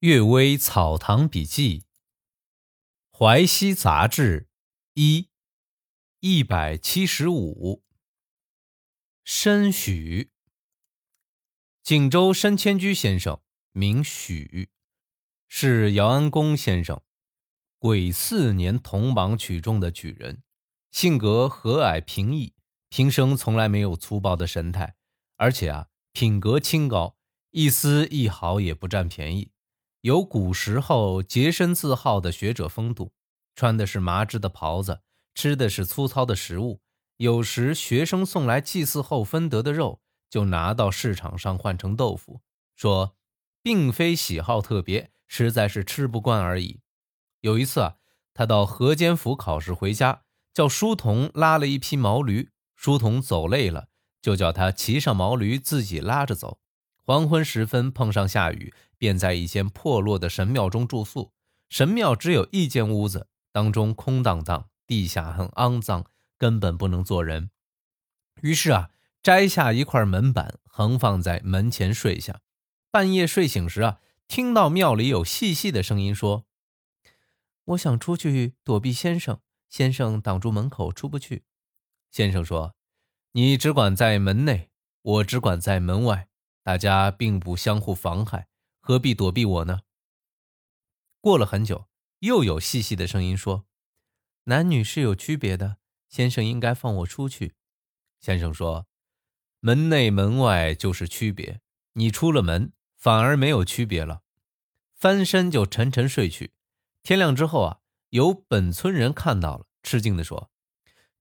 阅微草堂笔记，《淮西杂志》一一百七十五。申许，锦州申千居先生，名许，是姚安公先生癸巳年同榜取中的举人，性格和蔼平易，平生从来没有粗暴的神态，而且啊，品格清高，一丝一毫也不占便宜。有古时候洁身自好的学者风度，穿的是麻织的袍子，吃的是粗糙的食物。有时学生送来祭祀后分得的肉，就拿到市场上换成豆腐，说并非喜好特别，实在是吃不惯而已。有一次啊，他到河间府考试回家，叫书童拉了一匹毛驴，书童走累了，就叫他骑上毛驴自己拉着走。黄昏时分碰上下雨。便在一间破落的神庙中住宿。神庙只有一间屋子，当中空荡荡，地下很肮脏，根本不能坐人。于是啊，摘下一块门板，横放在门前睡下。半夜睡醒时啊，听到庙里有细细的声音说：“我想出去躲避先生，先生挡住门口，出不去。”先生说：“你只管在门内，我只管在门外，大家并不相互妨害。”何必躲避我呢？过了很久，又有细细的声音说：“男女是有区别的，先生应该放我出去。”先生说：“门内门外就是区别，你出了门反而没有区别了。”翻身就沉沉睡去。天亮之后啊，有本村人看到了，吃惊地说：“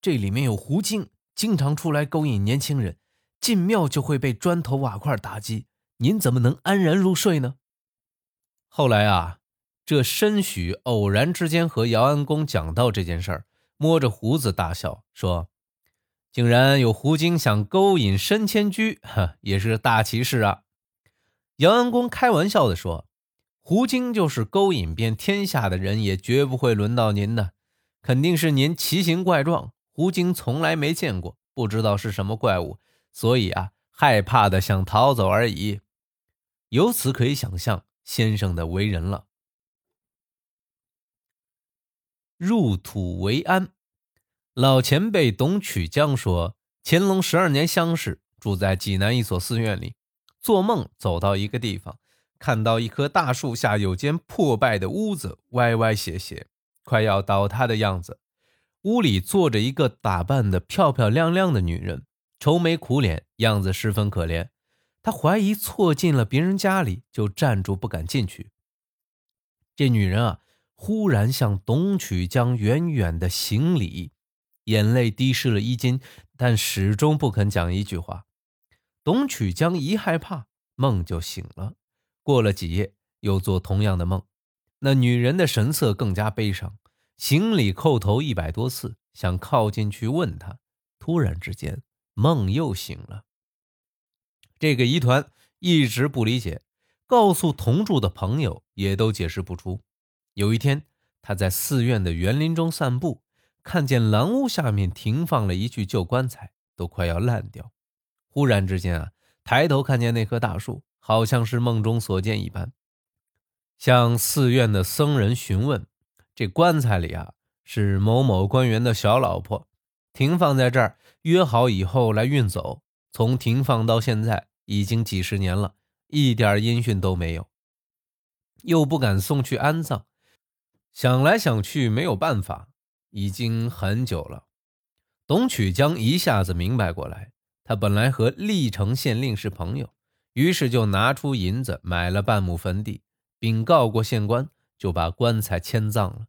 这里面有狐精，经常出来勾引年轻人，进庙就会被砖头瓦块打击。您怎么能安然入睡呢？”后来啊，这申许偶然之间和姚安公讲到这件事儿，摸着胡子大笑说：“竟然有狐精想勾引申千居，哈，也是大奇事啊！”姚安公开玩笑的说：“狐精就是勾引遍天下的人，也绝不会轮到您的，肯定是您奇形怪状，狐精从来没见过，不知道是什么怪物，所以啊，害怕的想逃走而已。由此可以想象。”先生的为人了。入土为安，老前辈董曲江说，乾隆十二年乡试，住在济南一所寺院里，做梦走到一个地方，看到一棵大树下有间破败的屋子，歪歪斜斜，快要倒塌的样子。屋里坐着一个打扮的漂漂亮亮的女人，愁眉苦脸，样子十分可怜。他怀疑错进了别人家里，就站住不敢进去。这女人啊，忽然向董曲江远远的行礼，眼泪滴湿了衣襟，但始终不肯讲一句话。董曲江一害怕，梦就醒了。过了几夜，又做同样的梦。那女人的神色更加悲伤，行礼叩头一百多次，想靠进去问他。突然之间，梦又醒了。这个疑团一直不理解，告诉同住的朋友也都解释不出。有一天，他在寺院的园林中散步，看见廊屋下面停放了一具旧棺材，都快要烂掉。忽然之间啊，抬头看见那棵大树，好像是梦中所见一般。向寺院的僧人询问，这棺材里啊是某某官员的小老婆，停放在这儿，约好以后来运走。从停放到现在。已经几十年了，一点音讯都没有，又不敢送去安葬，想来想去没有办法，已经很久了。董曲江一下子明白过来，他本来和历城县令是朋友，于是就拿出银子买了半亩坟地，禀告过县官，就把棺材迁葬了。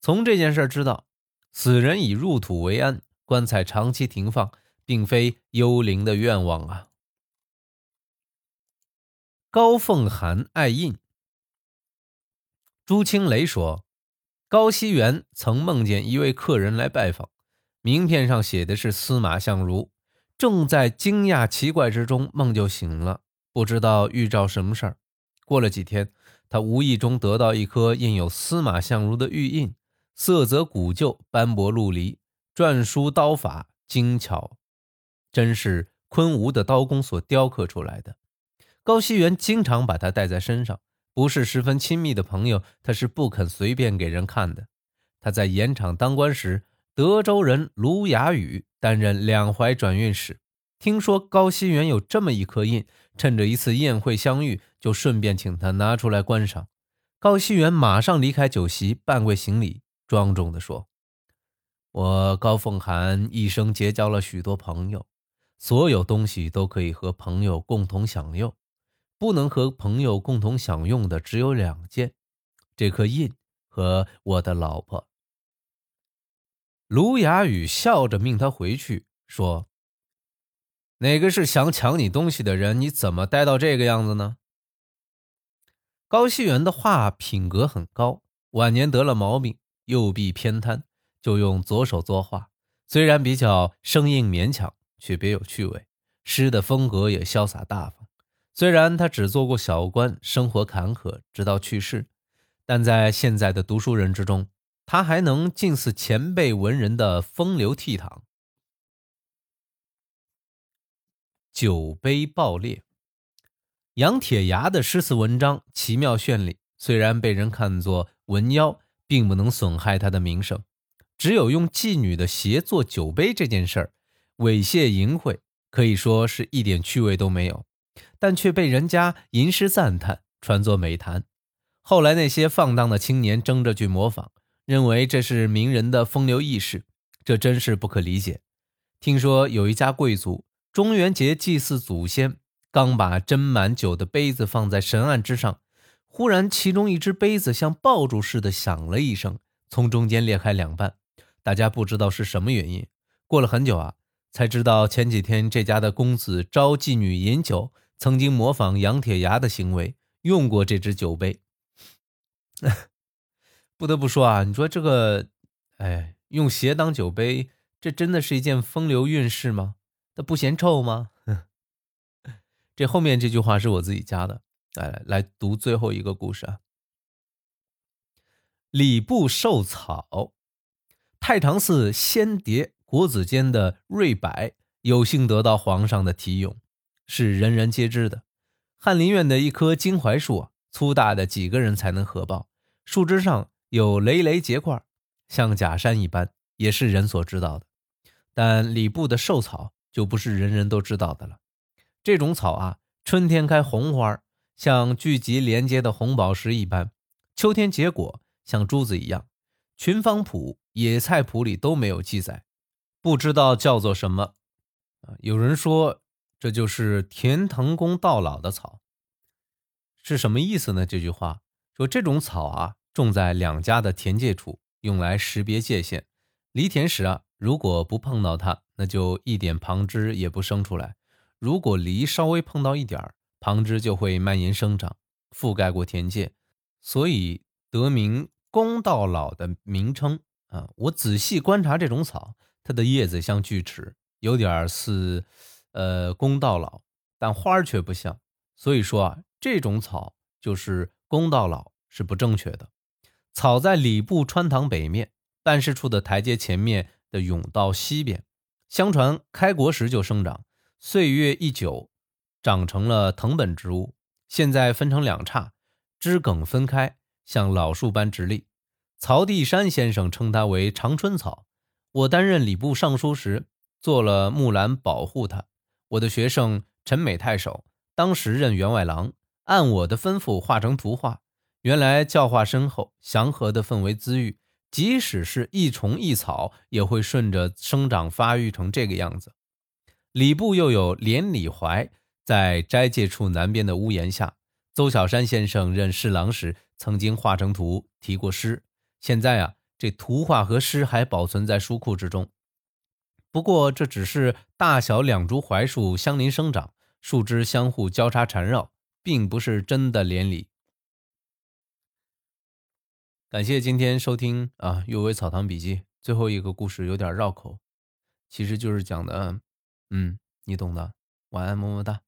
从这件事知道，死人已入土为安，棺材长期停放，并非幽灵的愿望啊。高凤涵爱印。朱清雷说，高熙元曾梦见一位客人来拜访，名片上写的是司马相如。正在惊讶奇怪之中，梦就醒了，不知道预兆什么事儿。过了几天，他无意中得到一颗印有司马相如的玉印，色泽古旧，斑驳陆离，篆书刀法精巧，真是昆吾的刀工所雕刻出来的。高希元经常把它带在身上，不是十分亲密的朋友，他是不肯随便给人看的。他在盐场当官时，德州人卢雅宇担任两淮转运使。听说高希元有这么一颗印，趁着一次宴会相遇，就顺便请他拿出来观赏。高希元马上离开酒席，半跪行礼，庄重地说：“我高凤涵一生结交了许多朋友，所有东西都可以和朋友共同享用，不能和朋友共同享用的只有两件：这颗印和我的老婆。”卢雅宇笑着命他回去，说。哪个是想抢你东西的人？你怎么待到这个样子呢？高希元的话品格很高，晚年得了毛病，右臂偏瘫，就用左手作画。虽然比较生硬勉强，却别有趣味。诗的风格也潇洒大方。虽然他只做过小官，生活坎坷，直到去世，但在现在的读书人之中，他还能近似前辈文人的风流倜傥。酒杯爆裂，杨铁牙的诗词文章奇妙绚丽，虽然被人看作文妖，并不能损害他的名声。只有用妓女的鞋做酒杯这件事儿，猥亵淫秽，可以说是一点趣味都没有，但却被人家吟诗赞叹，传作美谈。后来那些放荡的青年争着去模仿，认为这是名人的风流轶事，这真是不可理解。听说有一家贵族。中元节祭祀祖先，刚把斟满酒的杯子放在神案之上，忽然其中一只杯子像爆竹似的响了一声，从中间裂开两半。大家不知道是什么原因。过了很久啊，才知道前几天这家的公子招妓女饮酒，曾经模仿杨铁牙的行为，用过这只酒杯。不得不说啊，你说这个，哎，用鞋当酒杯，这真的是一件风流韵事吗？他不嫌臭吗？这后面这句话是我自己加的。哎来读最后一个故事啊。礼部寿草，太常寺仙蝶国子监的瑞柏有幸得到皇上的题咏，是人人皆知的。翰林院的一棵金槐树啊，粗大的几个人才能合抱，树枝上有累累结块，像假山一般，也是人所知道的。但礼部的寿草。就不是人人都知道的了。这种草啊，春天开红花，像聚集连接的红宝石一般；秋天结果，像珠子一样。群芳谱、野菜谱里都没有记载，不知道叫做什么。啊，有人说这就是田藤公到老的草，是什么意思呢？这句话说这种草啊，种在两家的田界处，用来识别界限。犁田时啊。如果不碰到它，那就一点旁枝也不生出来。如果犁稍微碰到一点儿，旁枝就会蔓延生长，覆盖过田界，所以得名公道老的名称啊。我仔细观察这种草，它的叶子像锯齿，有点似呃公道老，但花儿却不像。所以说啊，这种草就是公道老是不正确的。草在礼部穿堂北面办事处的台阶前面。的甬道西边，相传开国时就生长，岁月一久，长成了藤本植物。现在分成两叉，枝梗分开，像老树般直立。曹地山先生称它为长春草。我担任礼部尚书时，做了木兰保护他。我的学生陈美太守当时任员外郎，按我的吩咐画成图画。原来教化深厚，祥和的氛围滋育。即使是一虫一草，也会顺着生长发育成这个样子。礼部又有连理槐，在斋戒处南边的屋檐下。邹小山先生任侍郎时，曾经画成图，题过诗。现在啊，这图画和诗还保存在书库之中。不过，这只是大小两株槐树相邻生长，树枝相互交叉缠绕，并不是真的连理。感谢今天收听啊，《阅微草堂笔记》最后一个故事有点绕口，其实就是讲的，嗯，你懂的。晚安，么么哒。